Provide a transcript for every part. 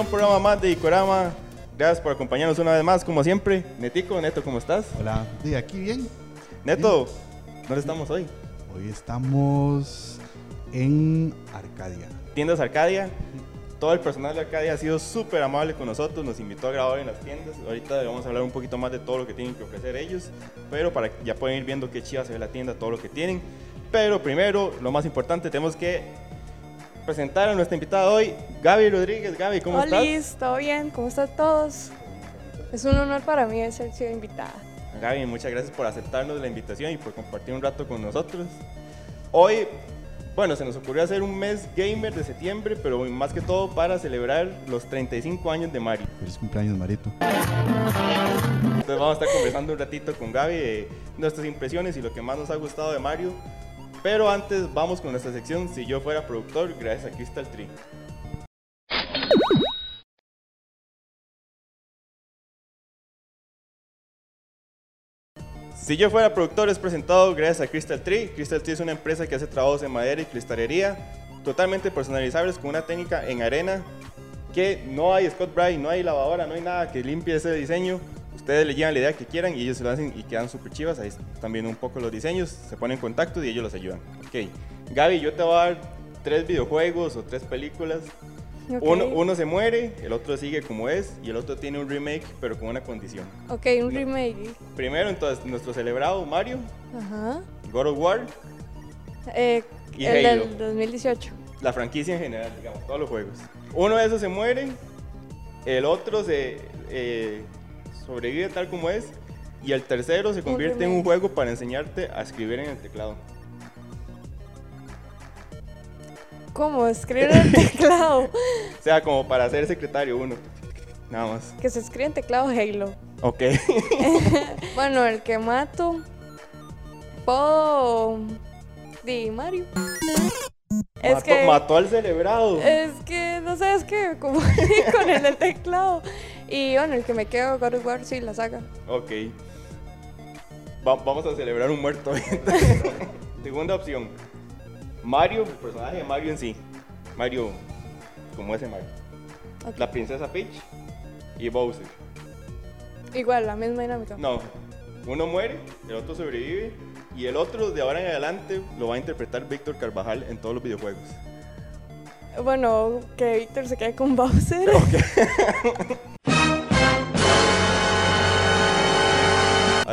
A un programa más de Icorama. Gracias por acompañarnos una vez más, como siempre. Netico, Neto, ¿cómo estás? Hola, de aquí bien. Neto, ¿dónde estamos hoy? Hoy estamos en Arcadia. Tiendas Arcadia. Todo el personal de Arcadia ha sido súper amable con nosotros, nos invitó a grabar en las tiendas. Ahorita vamos a hablar un poquito más de todo lo que tienen que ofrecer ellos, pero para que ya pueden ir viendo qué chiva se ve la tienda, todo lo que tienen. Pero primero, lo más importante, tenemos que presentar a nuestra invitada hoy, Gaby Rodríguez. Gaby, ¿cómo Hola, estás? ¿todo bien? ¿Cómo están todos? Es un honor para mí ser sido invitada. Gaby, muchas gracias por aceptarnos la invitación y por compartir un rato con nosotros. Hoy, bueno, se nos ocurrió hacer un mes gamer de septiembre, pero más que todo para celebrar los 35 años de Mario. Feliz cumpleaños, Marito. Entonces vamos a estar conversando un ratito con Gaby de nuestras impresiones y lo que más nos ha gustado de Mario. Pero antes vamos con nuestra sección Si yo fuera productor, gracias a Crystal Tree. Si yo fuera productor es presentado gracias a Crystal Tree. Crystal Tree es una empresa que hace trabajos en madera y cristalería totalmente personalizables con una técnica en arena que no hay Scott Bright, no hay lavadora, no hay nada que limpie ese diseño. Ustedes le llevan la idea que quieran y ellos se lo hacen y quedan súper chivas. Ahí están viendo un poco los diseños, se ponen en contacto y ellos los ayudan. Ok, Gaby, yo te voy a dar tres videojuegos o tres películas. Ok. Uno, uno se muere, el otro sigue como es y el otro tiene un remake pero con una condición. Ok, un remake. Primero, entonces, nuestro celebrado Mario, Ajá. God of War, Eh, Y el Halo. del 2018. la franquicia en general, digamos, todos los juegos. Uno de esos se muere, el otro se eh, sobrevive tal como es, y el tercero se convierte en un juego para enseñarte a escribir en el teclado. ¿Cómo? Escribir en teclado. O sea, como para ser secretario uno. Nada más. que se escribe en teclado Halo. Ok. Bueno, el que mato. Puedo. Di Mario. Es mató, que. mató al celebrado. Es que, no sé, es que como con el del teclado. Y bueno, el que me quedo, God of War, sí, la saga. Ok. Va- vamos a celebrar un muerto. Segunda opción. Mario, el personaje de Mario en sí. Mario, como ese Mario. Ok. La princesa Peach y Bowser. Igual, la misma dinámica. No, uno muere, el otro sobrevive y el otro de ahora en adelante lo va a interpretar Víctor Carvajal en todos los videojuegos. Bueno, que Víctor se quede con Bowser.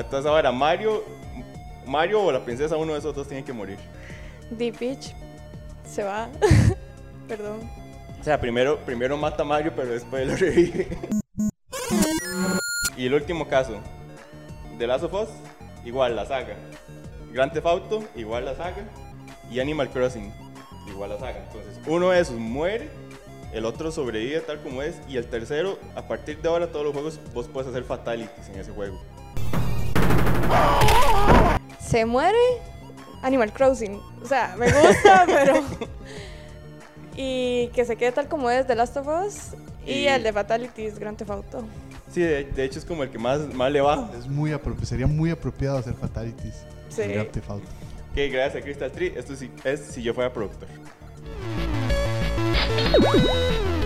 Entonces ahora Mario, Mario o la princesa, uno de esos dos tiene que morir. Di Peach se va. Perdón. O sea, primero, primero mata a Mario, pero después lo revive. y el último caso, The Last of Us, igual la saga. Grand Theft Auto, igual la saga. Y Animal Crossing, igual la saga. Entonces, uno de esos muere, el otro sobrevive tal como es, y el tercero, a partir de ahora, todos los juegos vos puedes hacer fatalities en ese juego. Se muere Animal Crossing. O sea, me gusta, pero. Y que se quede tal como es The Last of Us. Y, Y- el de Fatalities Grand Theft Auto. Sí, de, de hecho es como el que más, más le va. Es muy apro- sería muy apropiado hacer fatalities. Sí. Grand Theft Auto. Ok, gracias a Crystal Tree, esto sí es si yo fuera productor.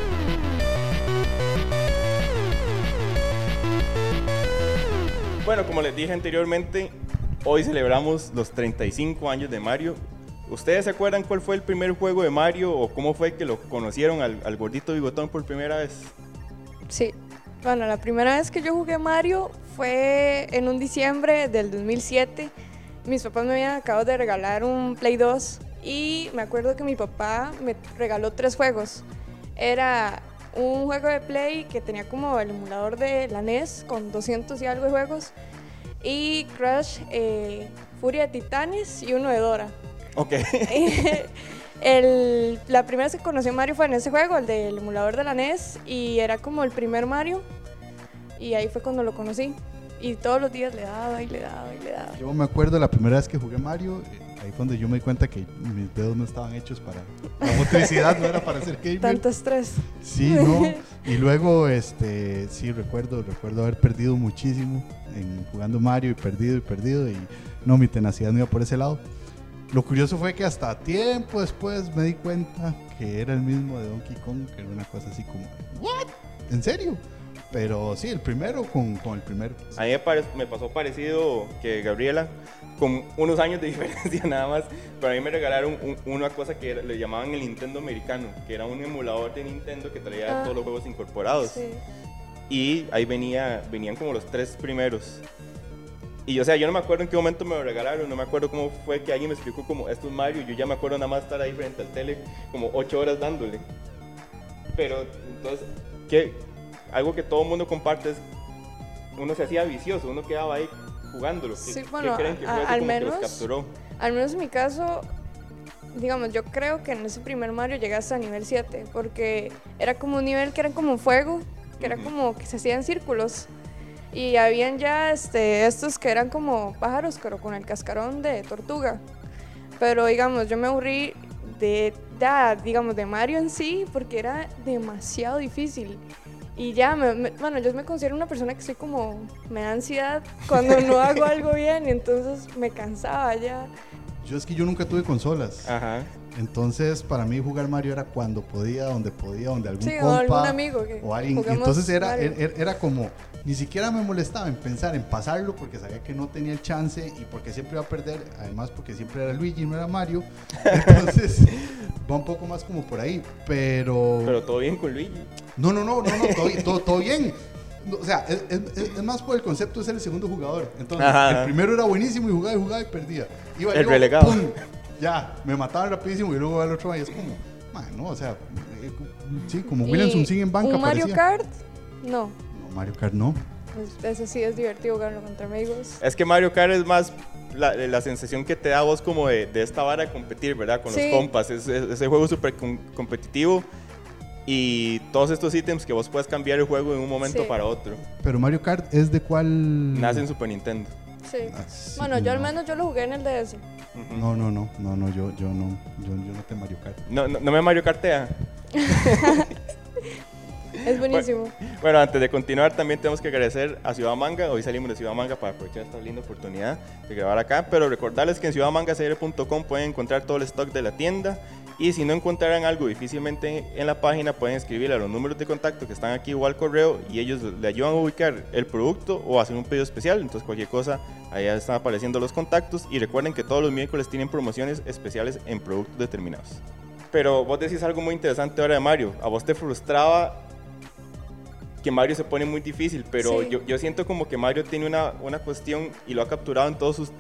Bueno, como les dije anteriormente, hoy celebramos los 35 años de Mario. ¿Ustedes se acuerdan cuál fue el primer juego de Mario o cómo fue que lo conocieron al, al gordito bigotón por primera vez? Sí. Bueno, la primera vez que yo jugué Mario fue en un diciembre del 2007. Mis papás me habían acabado de regalar un Play 2 y me acuerdo que mi papá me regaló tres juegos. Era un juego de Play que tenía como el emulador de la NES con 200 y algo de juegos y Crash, eh, Furia de Titanes y uno de Dora. Ok. el, la primera vez que conocí a Mario fue en ese juego, el del emulador de la NES, y era como el primer Mario. Y ahí fue cuando lo conocí. Y todos los días le daba y le daba y le daba. Yo me acuerdo la primera vez que jugué Mario, eh, ahí fue donde yo me di cuenta que mis dedos no estaban hechos para... La motricidad no era para ser gamer. Tanto estrés. Sí, no. Y luego, este, sí, recuerdo, recuerdo haber perdido muchísimo en jugando Mario y perdido y perdido y no, mi tenacidad no iba por ese lado. Lo curioso fue que hasta tiempo después me di cuenta que era el mismo de Donkey Kong, que era una cosa así como, ¿what? ¿En serio? Pero sí, el primero con, con el primero. A mí me, pare- me pasó parecido que Gabriela, con unos años de diferencia nada más, pero a mí me regalaron un- una cosa que era- le llamaban el Nintendo americano, que era un emulador de Nintendo que traía Ah. todos los juegos incorporados. Sí. Y ahí venía, venían como los tres primeros. Y o sea, yo no me acuerdo en qué momento me lo regalaron, no me acuerdo cómo fue que alguien me explicó como esto es Mario, yo ya me acuerdo nada más estar ahí frente al tele como ocho horas dándole. Pero entonces, ¿qué? Algo que todo el mundo comparte es, uno se hacía vicioso, uno quedaba ahí jugándolo. ¿Qué, Sí, qué bueno, creen que a- fue así al como que menos- los capturó? Al menos en mi caso, digamos, yo creo que en ese primer Mario llegué hasta nivel 7, porque era como un nivel que era como un fuego, que era como que se hacían círculos. Y habían ya este, estos que eran como pájaros, pero con el cascarón de tortuga. Pero digamos, yo me aburrí de, ya, digamos, de Mario en sí, porque era demasiado difícil. Y ya, me- me- bueno, yo me considero una persona que soy como, me da ansiedad cuando no hago algo bien, y entonces me cansaba ya. Yo es que yo nunca tuve consolas. Ajá. Entonces, para mí jugar Mario era cuando podía, donde podía, donde algún Sí, o compa algún amigo que o alguien. Entonces era, era, era como, ni siquiera me molestaba en pensar en pasarlo porque sabía que no tenía el chance y porque siempre iba a perder, además porque siempre era Luigi, no era Mario. Entonces, va un poco más como por ahí, pero... Pero todo bien con Luigi. No, no, no, no, no, todo, todo, todo bien. O sea, es, es- es- es más por el concepto de ser el segundo jugador. Entonces, Ajá. el primero era buenísimo y jugaba y jugaba y perdía. Iba El yo, relegado. ¡pum! Ya, me mataban rapidísimo y luego al otro y es como, man, no, o sea, eh, sí, como Williamson sigue en banca. ¿Un Mario parecía. Kart? No. No, Mario Kart no. Pues, ese sí es divertido jugarlo contra amigos. Es que Mario Kart es más la, la sensación que te da a vos como de, de esta vara de competir, ¿verdad? Con Sí. los compas. Es, es- ese juego súper com- competitivo y todos estos ítems que vos puedes cambiar el juego de un momento Sí. para otro. Pero Mario Kart es de cuál. Nace en Super Nintendo. Sí. Ah, sí, Bueno, yo al no. menos yo lo jugué en el DS. Ujú. No, no, no, no, no, yo, yo no, yo, yo no te Mario Kart. No, no, no me Mario Kartea. Es buenísimo. Bueno, antes de continuar, también tenemos que agradecer a Ciudad Manga. Hoy salimos de Ciudad Manga para aprovechar esta linda oportunidad de grabar acá. Pero recordarles que en ciudadmangacr.com pueden encontrar todo el stock de la tienda. Y si no encontraran algo difícilmente en la página, pueden escribir a los números de contacto que están aquí o al correo y ellos le ayudan a ubicar el producto o hacer un pedido especial. Entonces, cualquier cosa, allá están apareciendo los contactos. Y recuerden que todos los miércoles tienen promociones especiales en productos determinados. Pero vos decís algo muy interesante ahora de Mario. A vos te frustraba que Mario se pone muy difícil, pero Sí. yo, yo siento como que Mario tiene una, una cuestión y lo ha capturado en todos sus,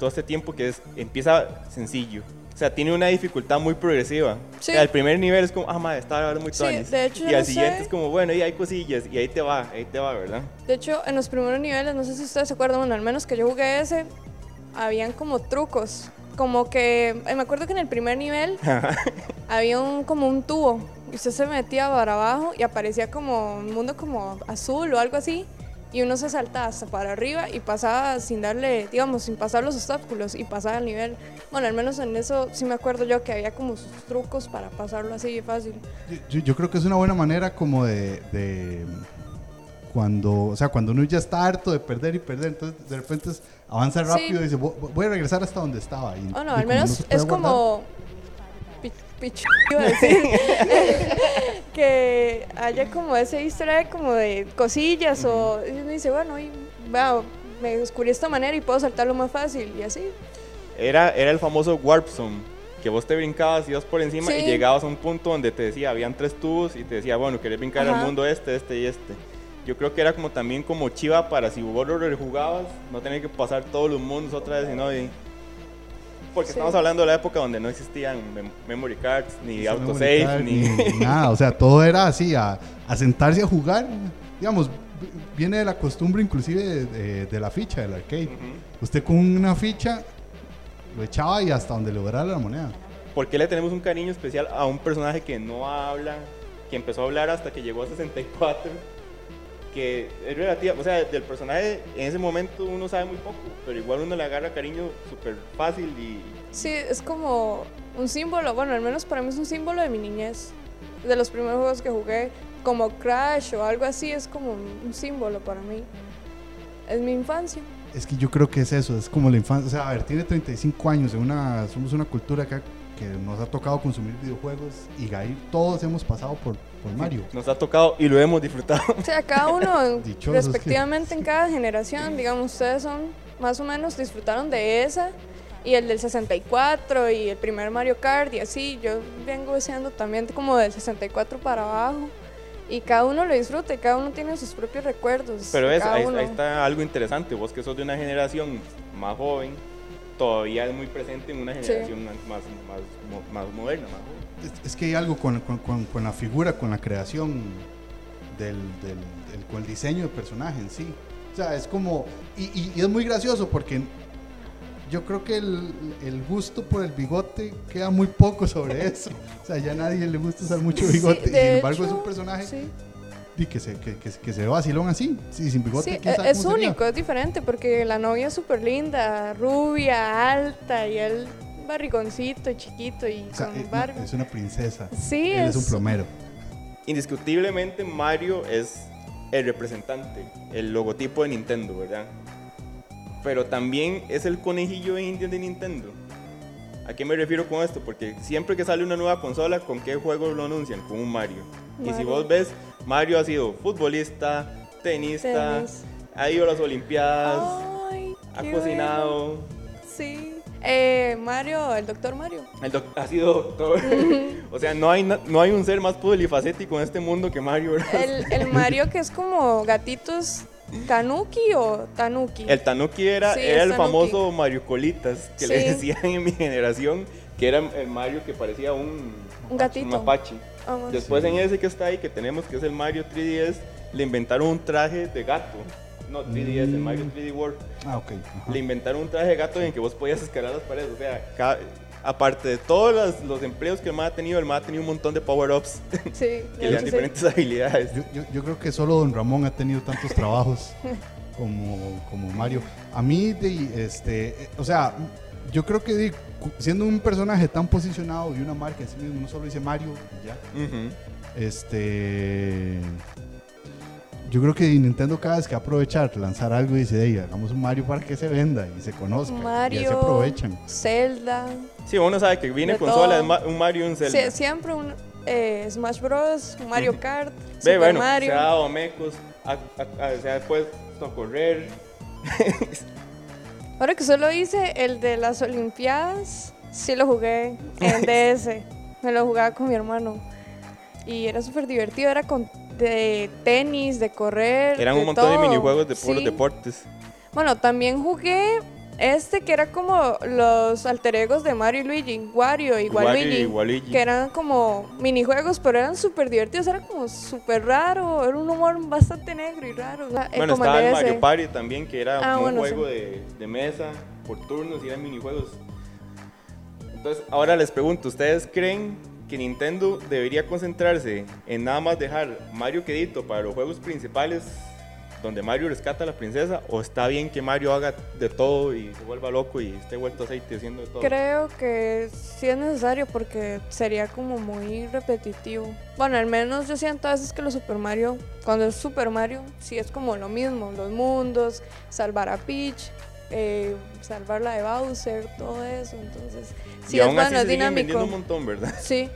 todo este tiempo que es, empieza sencillo. O sea, tiene una dificultad muy progresiva. Sí. O sea, el primer nivel es como, ah, madre, está ahora muy Sí, de hecho, Y al no siguiente sé. es como, bueno, y hay cosillas, y ahí te va, ahí te va, ¿verdad? De hecho, en los primeros niveles, no sé si ustedes se acuerdan, bueno, al menos que yo jugué ese, habían como trucos. Como que, eh, me acuerdo que en el primer nivel había un, como un tubo. Y usted se metía para abajo y aparecía como un mundo como azul o algo así. Y uno se saltaba hasta para arriba y pasaba sin darle, digamos, sin pasar los obstáculos y pasaba el nivel. Bueno, al menos en eso sí me acuerdo yo que había como sus trucos para pasarlo así de fácil. Yo, yo creo que es una buena manera como de, de cuando, o sea, cuando uno ya está harto de perder y perder, entonces de repente avanza Sí. rápido y dice, "Vo- voy a regresar hasta donde estaba. Y, Bueno, y al menos no es guardar, como. pi- pich- iba a decir. que haya como ese easter egg como de cosillas o y uno dice, bueno, y, wow, me descubrí esta manera y puedo saltarlo más fácil y así. Era, era el famoso Warp Zone, que vos te brincabas, ibas por encima y Sí. llegabas a un punto donde te decía, habían tres tubos y te decía, bueno, querés brincar al Ajá. mundo este, este y este. Yo creo que era como también como chiva para si vos lo rejugabas, no tener que pasar todos los mundos otra vez, sino y- Porque Sí. estamos hablando de la época donde no existían mem- memory cards, ni autosave, card, ni... ni nada, o sea, todo era así, a, a sentarse a jugar, digamos, viene de la costumbre inclusive de, de- de la ficha del arcade. Ujú. Usted con una ficha lo echaba y hasta donde lograra la moneda. ¿Por qué le tenemos un cariño especial a un personaje que no habla, que empezó a hablar hasta que llegó a 64? Que es relativa, o sea, del personaje en ese momento uno sabe muy poco, pero igual uno le agarra cariño súper fácil y Sí, es como un símbolo, bueno, al menos para mí es un símbolo de mi niñez. De los primeros juegos que jugué, como Crash o algo así, es como un, símbolo para mí. Es mi infancia. Es que yo creo que es eso, es como la infancia. O sea, a ver, tiene 35 años, en una, somos una cultura acá que nos ha tocado consumir videojuegos y ahí todos hemos pasado por, por Mario. nos ha tocado y lo hemos disfrutado. O sea, cada uno, Dichosos que- respectivamente en cada generación, digamos, ustedes son más o menos disfrutaron de esa y el del 64 y el primer Mario Kart y así. Yo vengo siendo también como del 64 para abajo y cada uno lo disfruta y cada uno tiene sus propios recuerdos. Pero es, ahí, uno. ahí está algo interesante, vos que sos de una generación más joven, todavía es muy presente en una Sí. generación más, más, más, mo- más moderna, más joven. Es, es que hay algo con, con- con- con la figura, con la creación del, del- del- con el diseño del personaje en sí. O sea, es como. Y, y- y es muy gracioso porque yo creo que el, el gusto por el bigote queda muy poco sobre eso. O sea, ya a nadie le gusta usar mucho Sí, bigote. de Sin embargo, es hecho, un personaje sí. y que, se, que, que, que se ve vacilón así. Sí, sin bigote. Sí, sabe es cómo sería. único, es diferente porque la novia es súper linda, rubia, alta y él barrigoncito, chiquito y O sea, con no, barba. es una princesa. Sí, Él es es, un plomero. Indiscutiblemente Mario es el representante, el logotipo de Nintendo, ¿verdad? Pero también es el conejillo de Indias de Nintendo. ¿A qué me refiero con esto? Porque siempre que sale una nueva consola, ¿con qué juego lo anuncian? Con un Mario. Y si Mario. vos ves, Mario ha sido futbolista, tenista, Tenis. ha ido a las Olimpiadas, Ay, ha cocinado. bueno. Sí. Eh, Mario, el doctor Mario. El doc- ha sido doctor. o sea, no hay, no hay un ser más polifacético en este mundo que Mario. El, el Mario que es como gatitos Kanuki o Tanuki. El Tanuki era, Sí, era el Tanuki. famoso Mario Colitas, que le Sí. decían en mi generación, que era el Mario que parecía un, Un gatito. un mapache. Vamos. Después en ese que está ahí, que tenemos, que es el Mario 3DS, le inventaron un traje de gato. No, 3DS, el Mario 3D World. Ah, ok. ajá. Le inventaron un traje de gato en el que vos podías escalar las paredes. O sea, cada- aparte de todos los, los empleos que el MA ha tenido, el MA ha tenido un montón de power-ups Sí, que le dan sí. diferentes habilidades. Yo, yo- yo creo que solo Don Ramón ha tenido tantos trabajos como, como Mario. A mí, de, este, o sea, yo creo que de- siendo un personaje tan posicionado y una marca en sí mismo, no solo dice Mario ya. Este, yo creo que Nintendo cada vez que aprovechar lanzar algo dice, "Ey, hagamos un Mario para que se venda y se conozca. y así Mario, aprovechan. Zelda. Sí, uno sabe que viene consola, un Mario y un Zelda. Sí, siempre un eh, Smash Bros, un Mario Kart, Ve, Super bueno, Mario. se ha dado mecos, a- a- a- se ha puesto a correr. Ahora que solo hice el de las Olimpiadas, sí lo jugué en DS. Me lo jugaba con mi hermano. Y era súper divertido, era con de tenis, de correr. Eran un montón de minijuegos de puros Sí. deportes. Bueno, también jugué este que era como los alter egos de Mario y Luigi, Wario y Wario Waluigi. y. Que eran como minijuegos, pero eran súper divertidos, era como súper raro, era un humor bastante negro y raro. Bueno, como estaba el. Mario Party también, que era Ah, un bueno, juego sí. de, de mesa por turnos y eran minijuegos. Entonces, ahora les pregunto, ¿ustedes creen que Nintendo debería concentrarse en nada más dejar Mario quedito para los juegos principales, donde Mario rescata a la princesa, o está bien que Mario haga de todo y se vuelva loco y esté vuelto aceite haciendo de todo? Creo que sí es necesario porque sería como muy repetitivo. Bueno, al menos yo siento a veces que los Super Mario, cuando es Super Mario, sí es como lo mismo, los mundos, salvar a Peach, eh, salvarla de Bowser, todo eso. Entonces, sí y es aún así bueno, es dinámico. un montón, ¿verdad? Sí,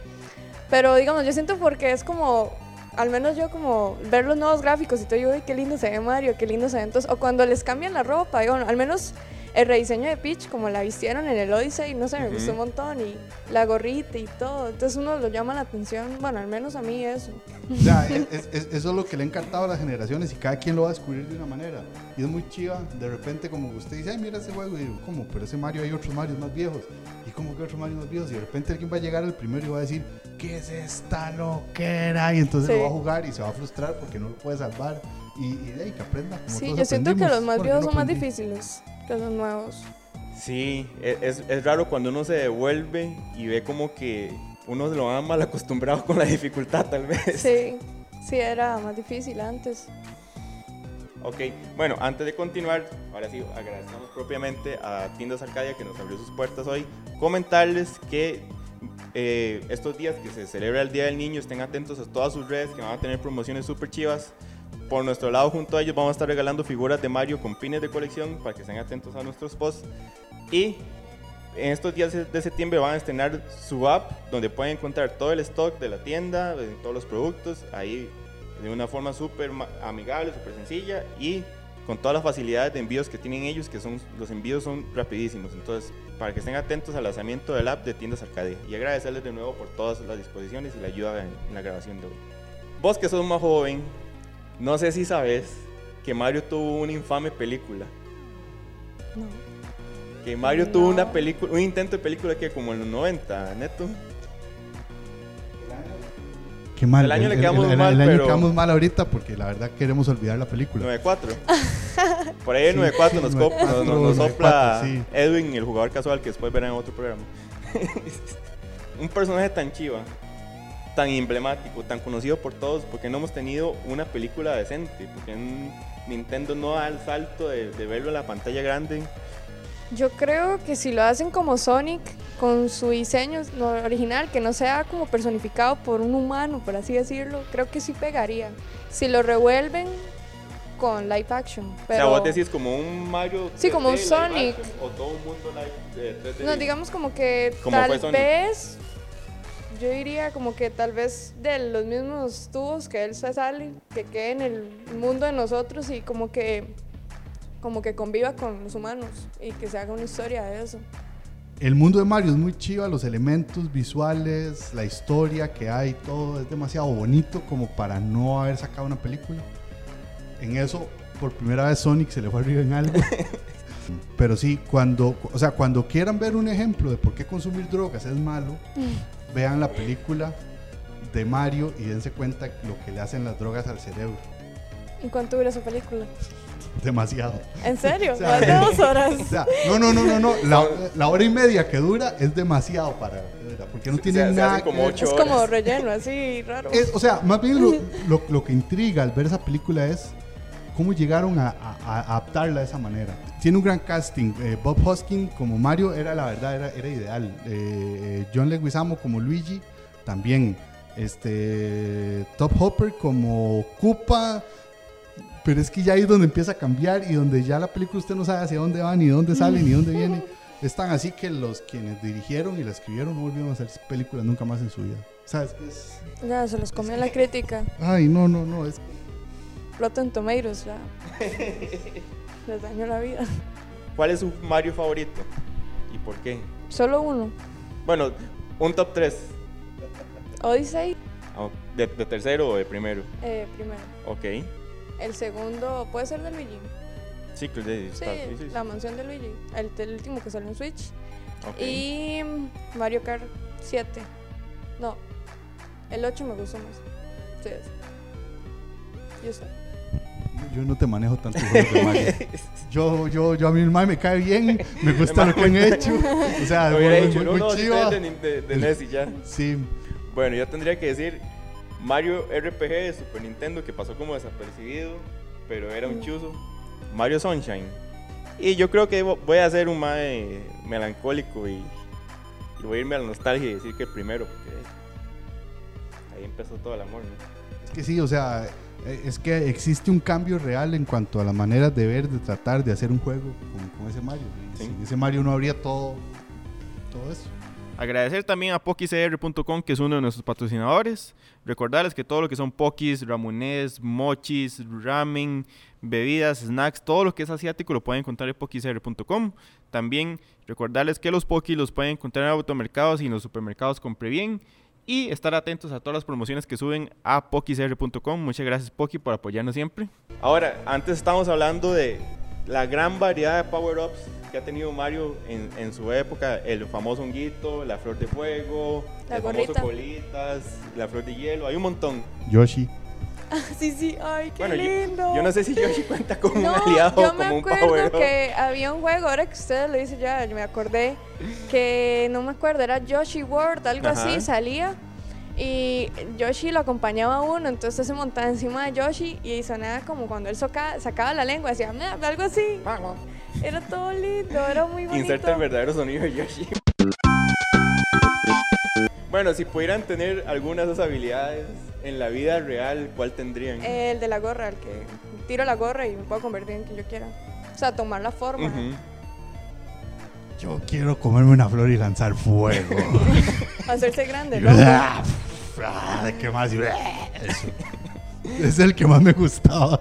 pero digamos, yo siento porque es como, al menos yo como ver los nuevos gráficos y todo, yo, "Uy, qué lindo se ve Mario, qué lindo se ve. Entonces, o cuando les cambian la ropa, digo, al menos el rediseño de Peach, como la vistieron en el Odyssey, no sé, me gustó un montón y la gorrita y todo. Entonces uno lo llama la atención, bueno, al menos a mí eso. O sea, es- es- es- eso es lo que le ha encantado a las generaciones y cada quien lo va a descubrir de una manera. Y es muy chiva, de repente como usted dice, ay, mira ese juego, y digo, ¿cómo? Pero ese Mario hay otros Marios más viejos. ¿Y cómo que otros Marios más viejos? Y de repente alguien va a llegar al primero y va a decir, ¿qué es esta loquera? Y entonces Sí. lo va a jugar y se va a frustrar porque no lo puede salvar. Y, y de ahí que aprenda. como Sí, todos yo siento que los más viejos no son más difíciles los nuevos. Sí, e- es, es raro cuando uno se devuelve y ve como que uno lo va mal acostumbrado con la dificultad tal vez. Sí, sí, era más difícil antes. Ok, bueno, antes de continuar, ahora sí, agradecemos propiamente a Tiendas Arcadia que nos abrió sus puertas hoy. Comentarles que eh, estos días que se celebra el Día del Niño, estén atentos a todas sus redes que van a tener promociones súper chivas. Por nuestro lado, junto a ellos, vamos a estar regalando figuras de Mario con pines de colección para que estén atentos a nuestros posts. Y en estos días de septiembre van a estrenar su app donde pueden encontrar todo el stock de la tienda, de todos los productos, ahí de una forma súper amigable, súper sencilla y con todas las facilidades de envíos que tienen ellos, que son los envíos son rapidísimos. Entonces, para que estén atentos al lanzamiento del app de Tiendas Arcadia y agradecerles de nuevo por todas las disposiciones y la ayuda en, en la grabación de hoy. Vos que sos más joven, no sé si sabes que Mario tuvo una infame película. No. Que Mario tuvo una película, un intento de película que como en los 90, neto. Qué mal. El año le quedamos el, mal, el año pero- quedamos mal ahorita porque la verdad queremos olvidar la película. 94. Por ahí el Sí, 94 nos, sí, cop- nos- nos- nos 94, sopla sí. Edwin, el jugador casual que después verán en otro programa. Un personaje tan chiva, tan emblemático, tan conocido por todos, porque no hemos tenido una película decente, porque en Nintendo no da el salto de, de verlo en la pantalla grande. Yo creo que si lo hacen como Sonic, con su diseño original, que no sea como personificado por un humano, por así decirlo, creo que sí pegaría. Si lo revuelven con live action. Pero, O sea, vos decís como un Mario. Sí, como un 3D Sonic. action, O todo un mundo live, eh, 3D. No, digamos como que Como tal vez, yo diría como que tal vez de los mismos tubos que él se sale, que quede en el mundo de nosotros y como que como que conviva con los humanos y que se haga una historia de eso. El mundo de Mario es muy chiva, los elementos visuales, la historia que hay, todo es demasiado bonito como para no haber sacado una película. En eso, por primera vez Sonic se le fue arriba en algo. Pero sí, cuando, o sea, cuando quieran ver un ejemplo de por qué consumir drogas es malo, vean la película de Mario y dense cuenta lo que le hacen las drogas al cerebro. ¿En cuánto dura esa película? Demasiado. ¿En serio? O sea, Más de dos horas. O sea, no, no, no, no, no. La, la hora y media que dura es demasiado para porque no tiene nada. como que Es horas. como relleno, así raro. Es- o sea, más bien lo, lo- lo que intriga al ver esa película es cómo llegaron a, a- a adaptarla de esa manera. Tiene un gran casting. Eh, Bob Hoskin como Mario era la verdad, era, era ideal. Eh, John Leguizamo como Luigi también. Este Top Hopper como Koopa. Pero es que ya ahí es donde empieza a cambiar y donde ya la película usted no sabe hacia dónde va, ni dónde sale, ni dónde viene. Es tan así que los quienes dirigieron y la escribieron no volvieron a hacer películas nunca más en su vida. ¿Sabes? Es, Ya, se los comió la crítica. Ay, no, no, no. Es, Rotten Tomatoes, ya. Les dañó la vida. ¿Cuál es su Mario favorito? ¿Y por qué? Solo uno. Bueno, un top 3. Odyssey, ¿De, de tercero o de primero? eh, primero. Ok. El segundo puede ser de Luigi. Sí, de- Sí, sí, la mansión de Luigi. El, el último que salió en Switch. Ok. Y Mario Kart 7. No, el 8 me gustó más. Sí. Yo sé. Yo no te manejo tanto juegos de Mario. Yo, yo, yo a mí el me cae bien, me gusta lo que han hecho. O sea, Lo hubiera muy, muy- no, muy no, chiva. de, de, de NES y ya. Sí, Bueno, yo tendría que decir Mario RPG de Super Nintendo que pasó como desapercibido, pero era un chuzo. Mario Sunshine. Y yo creo que vo- voy a hacer un mae melancólico y, y voy a irme a la nostalgia y decir que el primero, porque ahí empezó todo el amor, ¿no? es que sí, o sea, es que existe un cambio real en cuanto a las maneras de ver, de tratar, de hacer un juego con, con ese Mario. Sí. Sin ese Mario no habría todo, todo eso. Agradecer también a PokiCR.com, que es uno de nuestros patrocinadores. Recordarles que todo lo que son Pokis, Ramones, Mochis, Ramen, bebidas, snacks, todo lo que es asiático lo pueden encontrar en PokiCR.com. También recordarles que los Pokis los pueden encontrar en automercados y en los supermercados Compre Bien. Y estar atentos a todas las promociones que suben a PokiCR.com. Muchas gracias Poki por apoyarnos siempre. Ahora, antes estábamos hablando de la gran variedad de power-ups que ha tenido Mario en, en su época. El famoso honguito, la flor de fuego, La el famoso colitas, la flor de hielo. Hay un montón. Yoshi. Sí, sí, ay, qué Bueno, yo, lindo. yo no sé si Yoshi cuenta como No, un aliado yo o como me un power acuerdo que había un juego, ahora que ustedes lo dicen ya, yo me acordé, que no me acuerdo, era Yoshi World, algo Ajá. así, salía. Y Yoshi lo acompañaba a uno, entonces se montaba encima de Yoshi y sonaba como cuando él soca- sacaba la lengua, decía algo así. Era todo lindo, era muy bonito. Inserta el verdadero sonido de Yoshi. Bueno, si pudieran tener algunas de esas habilidades en la vida real, ¿cuál tendrían? El de la gorra, el que tiro la gorra y me puedo convertir en quien yo quiera. O sea, tomar la forma. Yo quiero comerme una flor y lanzar fuego. Hacerse grande, ¿no? Ah, ¿Qué más? Eso. Es el que más me gustaba.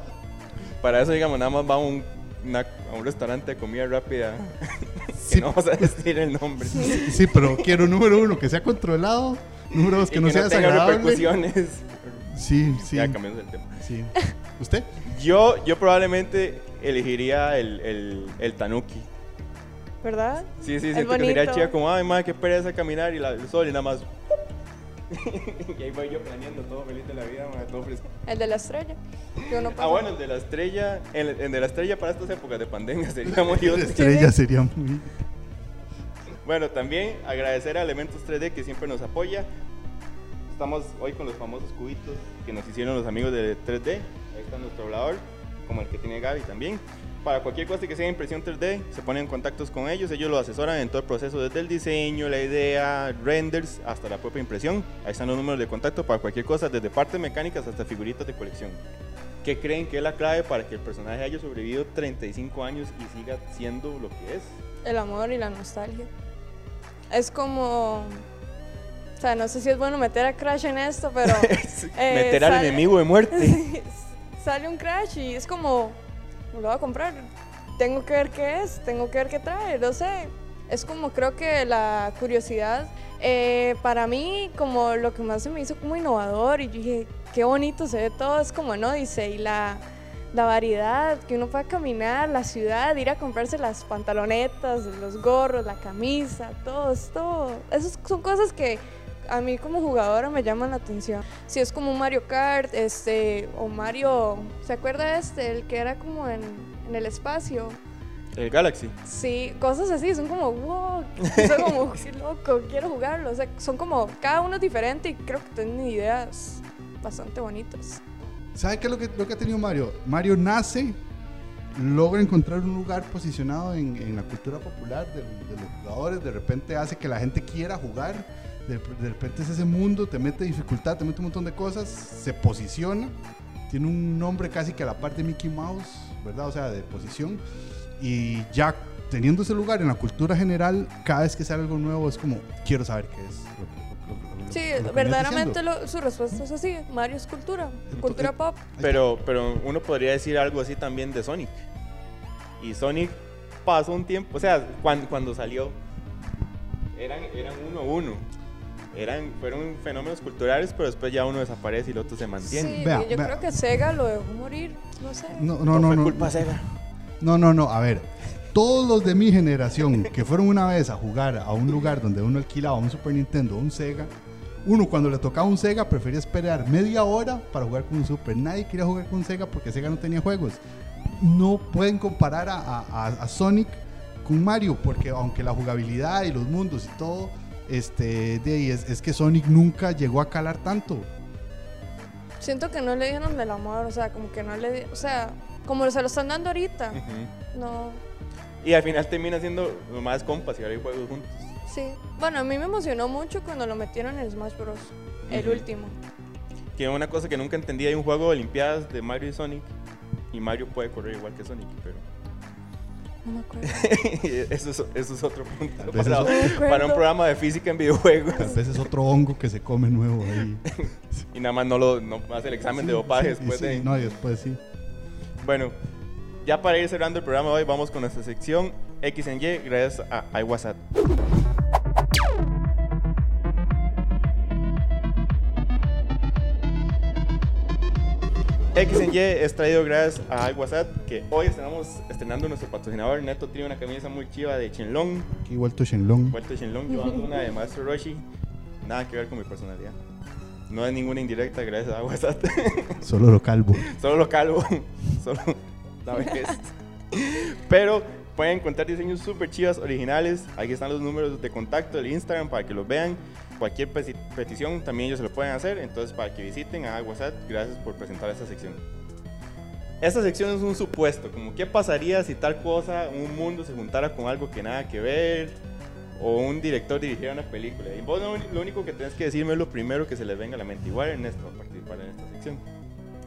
Para eso, digamos, nada más va a un, una- a un restaurante de comida rápida. que Sí. no vamos a decir el nombre. Sí, pero quiero número uno, que sea controlado. Número dos, Y que no sea tenga desagradable. repercusiones. Sí, sí. Ya cambiamos el tema. sí. ¿Usted? Yo, yo probablemente elegiría el, el, el tanuki. ¿Verdad? Sí, sí, siento que sería chida como, ay, madre, qué pereza caminar y la, el sol y nada más. y ahí voy yo planeando todo feliz de la vida, madre, todo fresco. El de la estrella. Que uno Ah, bueno, el de la estrella, el, el de la estrella para estas épocas de pandemia sería muy La útil. estrella sería muy. Bueno, también agradecer a Elementos 3D que siempre nos apoya. Estamos hoy con los famosos cubitos que nos hicieron los amigos de 3D. Ahí está nuestro hablador, como el que tiene Gaby también. Para cualquier cosa que sea impresión 3D, se ponen en contactos con ellos. Ellos lo asesoran en todo el proceso, desde el diseño, la idea, renders, hasta la propia impresión. Ahí están los números de contacto para cualquier cosa, desde partes mecánicas hasta figuritas de colección. ¿Qué creen que es la clave para que el personaje haya sobrevivido 35 años y siga siendo lo que es? El amor y la nostalgia. Es como. Sea, no sé si es bueno meter a Crash en esto, pero. eh, Meter al sale- enemigo de muerte. sale un Crash y es como. Lo voy a comprar. Tengo que ver qué es, tengo que ver qué trae, no sé. Es como creo que la curiosidad. eh, para mí, como lo que más se me hizo como innovador y dije, qué bonito se ve todo, es como en Odyssey, la, la variedad, que uno pueda caminar, la ciudad, ir a comprarse las pantalonetas, los gorros, la camisa, todo, es todo. Esas son cosas que a mí como jugadora me llaman la atención. Si es como un Mario Kart, este, o Mario, ¿se acuerda este? El que era como en, en el espacio. El Galaxy. Sí, cosas así, son como, wow, son como, qué loco, quiero jugarlo. O sea, son como, cada uno es diferente y creo que tienen ideas bastante bonitas. ¿Sabe qué es lo que, lo que ha tenido Mario? Mario nace, logra encontrar un lugar posicionado en, en la cultura popular de, de los jugadores, de repente hace que la gente quiera jugar, de, de repente es ese mundo, te mete dificultad, te mete un montón de cosas, se posiciona, tiene un nombre casi que a la par de Mickey Mouse, ¿verdad? O sea, de posición, y ya teniendo ese lugar en la cultura general, cada vez que sale algo nuevo es como, quiero saber qué es. lo que- lo lo Sí, lo que vienes verdaderamente su respuesta es así, Mario es cultura, cultura pop. Pero, pero uno podría decir algo así también de Sonic. Y Sonic pasó un tiempo, o sea, cuando, cuando salió, eran, eran uno a uno. Eran, fueron fenómenos culturales, pero después ya uno desaparece y el otro se mantiene. Sí, Vea, yo vea. creo que Sega lo dejó morir, no sé. No, no, no, fue no. culpa Sega. No, no, no, a ver. Todos los de mi generación que fueron una vez a jugar a un lugar donde uno alquilaba un Super Nintendo o un Sega, uno cuando le tocaba un Sega prefería esperar media hora para jugar con un Super. Nadie quería jugar con un Sega porque Sega no tenía juegos. No pueden comparar a, a- a- a Sonic con Mario porque aunque la jugabilidad y los mundos y todo, este, de ahí es, es que Sonic nunca llegó a calar tanto. Siento que no le dieron del amor, o sea, como que no le o sea, como se lo están dando ahorita. No, Y al final termina siendo más compas y ahora hay juegos juntos. sí. Bueno, a mí me emocionó mucho cuando lo metieron en Smash Bros. El último. Que una cosa que nunca entendí, hay un juego de Olimpiadas de Mario y Sonic. Y Mario puede correr igual que Sonic, pero No me acuerdo. eso, es, eso es otro punto vez para, No un programa de física en videojuegos. Tal vez es otro hongo que se come nuevo ahí. Y nada más no, lo, no hace el examen de dopaje Sí, después sí, de... No, y después sí. Bueno, ya para ir cerrando el programa de hoy, vamos con nuestra sección X en Y, gracias a iWhatsApp. X en Y es traído gracias a iWhatsApp, que hoy estamos estrenando nuestro patrocinador. Neto tiene una camisa muy chiva de Shenlong, Aquí vuelto Shenlong. vuelto Shenlong, yo ando una de Maestro Roshi. Nada que ver con mi personalidad. No es ninguna indirecta, gracias a WhatsApp. Solo lo calvo. Solo lo calvo. Solo la vejez. Pero pueden encontrar diseños súper chivas, originales. Aquí están los números de contacto del Instagram para que los vean. Cualquier peti- petición también ellos se lo pueden hacer. Entonces, para que visiten a WhatsApp, gracias por presentar esta sección. Esta sección es un supuesto, como qué pasaría si tal cosa, un mundo se juntara con algo que nada que ver, o un director dirigiera una película. Y vos lo, lo único que tenés que decirme es lo primero que se les venga a la mente. Igual Ernesto va a participar en esta sección.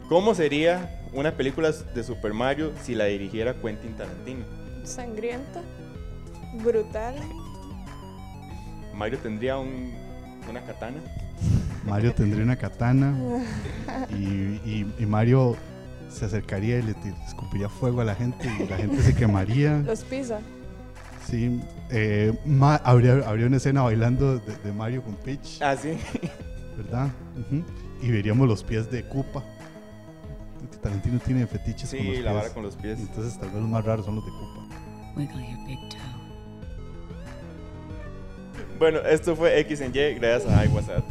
¿Cómo sería una película de Super Mario si la dirigiera Quentin Tarantino? Sangrienta, brutal. Mario tendría un- una katana. Mario tendría una katana y, y- y Mario se acercaría y le escupiría fuego a la gente y la gente se quemaría. Los pisa. Sí, eh, Ma- habría, habría una escena bailando de, de Mario con Peach, Ah, sí. ¿verdad? Ujú. Y veríamos los pies de Koopa. Tarantino tiene fetiches con los Sí, pies. la vara con los pies. Entonces tal vez los más raros son los de Koopa. Wiggle your big toe. Bueno, esto fue X en Y gracias a iWhatsApp.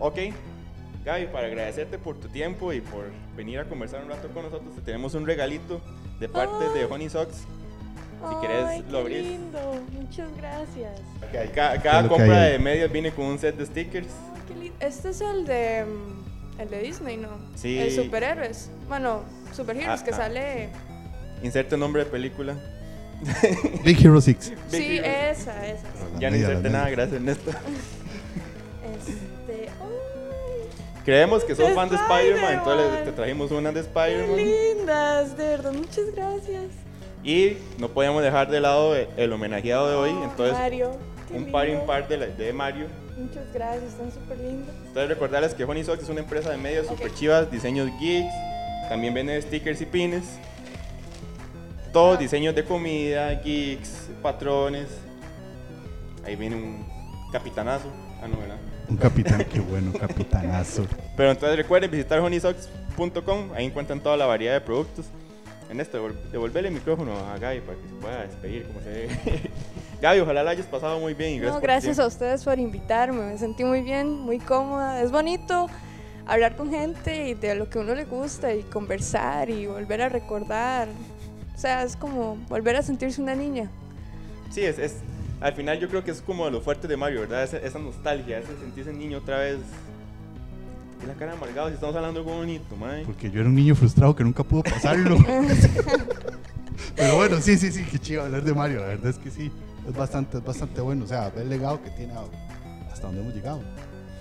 Ok, Gaby, para agradecerte por tu tiempo y por venir a conversar un rato con nosotros, te tenemos un regalito de parte de Honey Socks. Si querés, Ay, lo qué abrís. lindo. Muchas gracias. Ca- Cada, compra de medias viene con un set de stickers. Ay, qué lindo. Este es el de mm, el de Disney, ¿no? Sí. El superhéroes. Bueno, superheroes Ah, que ah. sale. Inserte nombre de película. Big Hero 6. Big sí, Hero. esa, esa. Ya no inserte nada, gracias Ernesto. Este. Ay, Creemos que sos fan de Spider-Man, entonces te trajimos una de Spider-Man. lindas, de verdad, muchas gracias. Y no podíamos dejar de lado el, homenajeado de hoy, Oh, entonces Mario, un par impar de, la- de Mario. Muchas gracias, están súper lindos. Entonces recordarles que Honey Socks es una empresa de medias Ok. super chivas, diseños geeks, también vende stickers y pines. Todos diseños de comida, geeks, patrones. Ahí viene un capitanazo. Ah, no, ¿verdad? Un capitán, qué bueno, capitanazo. Pero entonces recuerden visitar honeysocks.com, ahí encuentran toda la variedad de productos. En esto, devol- devolverle el micrófono a Gaby para que se pueda despedir como se debe. Gaby, ojalá la hayas pasado muy bien y gracias No, gracias a ustedes por invitarme, me sentí muy bien, muy cómoda. Es bonito hablar con gente y de lo que a uno le gusta y conversar y volver a recordar. O sea, es como volver a sentirse una niña. Sí, es, es, al final yo creo que es como lo fuerte de Mario, ¿verdad? Esa, esa nostalgia, ese sentirse niño otra vez. Y la cara amargado, si estamos hablando de algo bonito, mae. Porque yo era un niño frustrado que nunca pudo pasarlo. Pero bueno, sí, sí, sí, qué chido hablar de Mario. La verdad es que sí, es bastante, es bastante bueno. O sea, ver el legado que tiene hasta donde hemos llegado.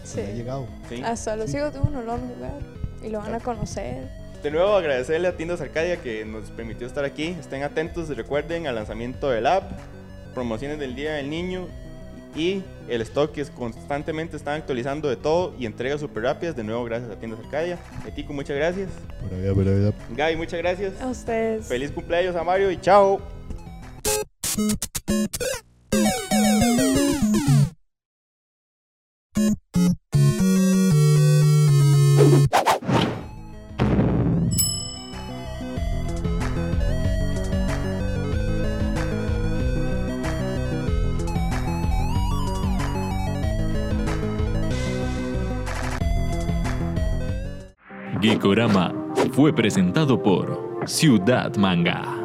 Hasta Sí. Ha llegado. Sí. Hasta los Sí. hijos de uno lo van a jugar y lo van a conocer. De nuevo agradecerle a Tiendas Arcadia que nos permitió estar aquí. Estén atentos, recuerden al lanzamiento del app, promociones del Día del Niño y el stock que es constantemente están actualizando de todo y entregas súper rápidas. De nuevo, gracias a Tiendas Arcadia. Etico, muchas gracias. Por vida, por vida. Gaby, muchas gracias. A ustedes. Feliz cumpleaños a Mario y chao. Geekorama fue presentado por Ciudad Manga.